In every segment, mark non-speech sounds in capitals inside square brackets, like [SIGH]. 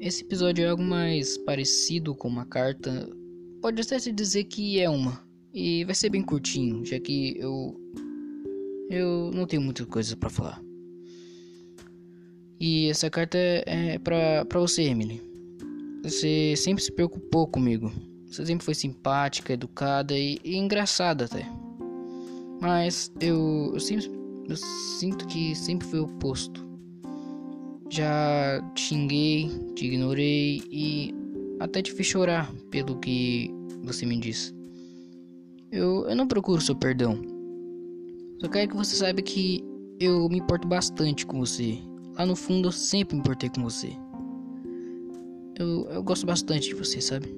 esse episódio é algo mais parecido com uma carta. Pode até se dizer que é uma. E vai ser bem curtinho, já que eu. Eu não tenho muitas coisas para falar. E essa carta é, pra, pra você, Emily. Você sempre se preocupou comigo. Você sempre foi simpática, educada e, e engraçada até. Mas eu, eu sempre eu sinto que sempre foi o oposto. Já te xinguei, te ignorei e até te fiz chorar pelo que você me disse. Eu, eu não procuro seu perdão. Só quero que você saiba que eu me importo bastante com você. Lá no fundo eu sempre me importei com você. Eu, eu gosto bastante de você, sabe?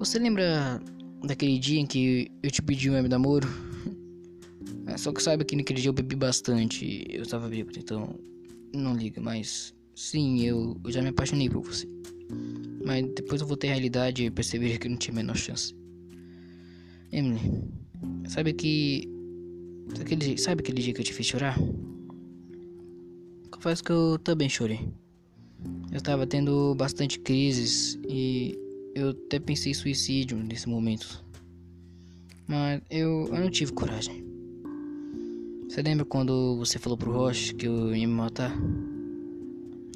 Você lembra daquele dia em que eu te pedi um web namoro? [LAUGHS] É, só que saiba que naquele dia eu bebi bastante. Eu estava bêbado, então não liga, mas sim, eu, eu já me apaixonei por você. Mas depois eu voltei à realidade e percebi que não tinha a menor chance. Emily, sabe que. Aquele, sabe aquele dia que eu te fiz chorar? Confesso que eu também chorei. Eu estava tendo bastante crises e eu até pensei em suicídio nesse momento. Mas eu, eu não tive coragem. Você lembra quando você falou pro Roche que eu ia me matar?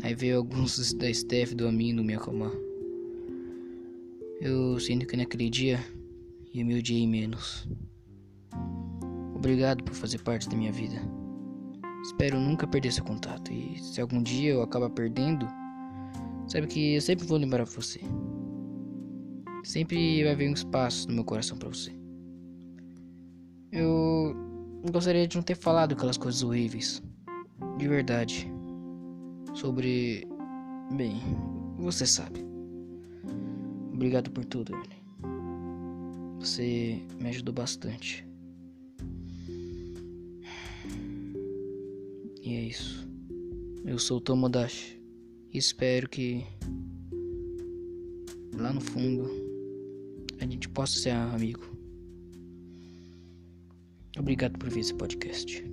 Aí veio alguns [LAUGHS] da Steph do Amino me acalmar. Eu sinto que naquele dia eu me odiei menos. Obrigado por fazer parte da minha vida. Espero nunca perder seu contato. E se algum dia eu acabar perdendo, sabe que eu sempre vou lembrar você. Sempre vai haver um espaço no meu coração para você. Eu gostaria de não ter falado aquelas coisas horríveis. De verdade. Sobre. Bem, você sabe. Obrigado por tudo, Ernie. Você me ajudou bastante. E é isso. Eu sou o Tomodachi. Espero que lá no fundo a gente possa ser amigo. Obrigado por ver esse podcast.